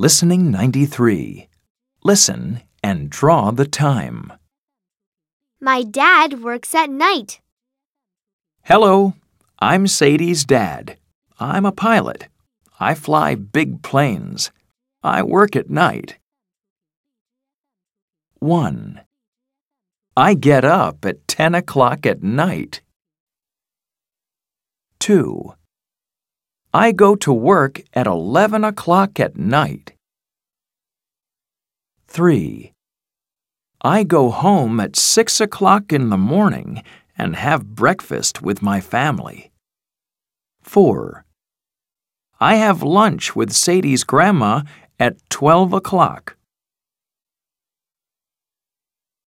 Listening 93. Listen and draw the time. My dad works at night. Hello, I'm Sadie's dad. I'm a pilot. I fly big planes. I work at night. 1. I get up at 10 o'clock at night. 2. I go to work at 11 o'clock at night. 3. I go home at 6 o'clock in the morning and have breakfast with my family. 4. I have lunch with Sadie's grandma at 12 o'clock.